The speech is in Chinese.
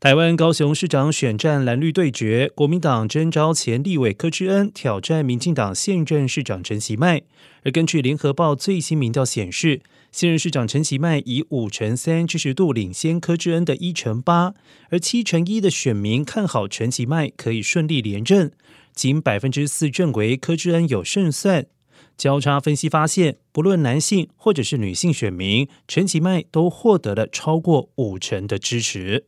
台湾高雄市长选战蓝绿对决，国民党征召前立委柯志恩挑战民进党现任市长陈其迈。而根据联合报最新民调显示，现任市长陈其迈以五成三支持度领先柯志恩的一成八，而七成一的选民看好陈其迈可以顺利连任，仅百分之四认为柯志恩有胜算。交叉分析发现，不论男性或者是女性选民，陈其迈都获得了超过五成的支持。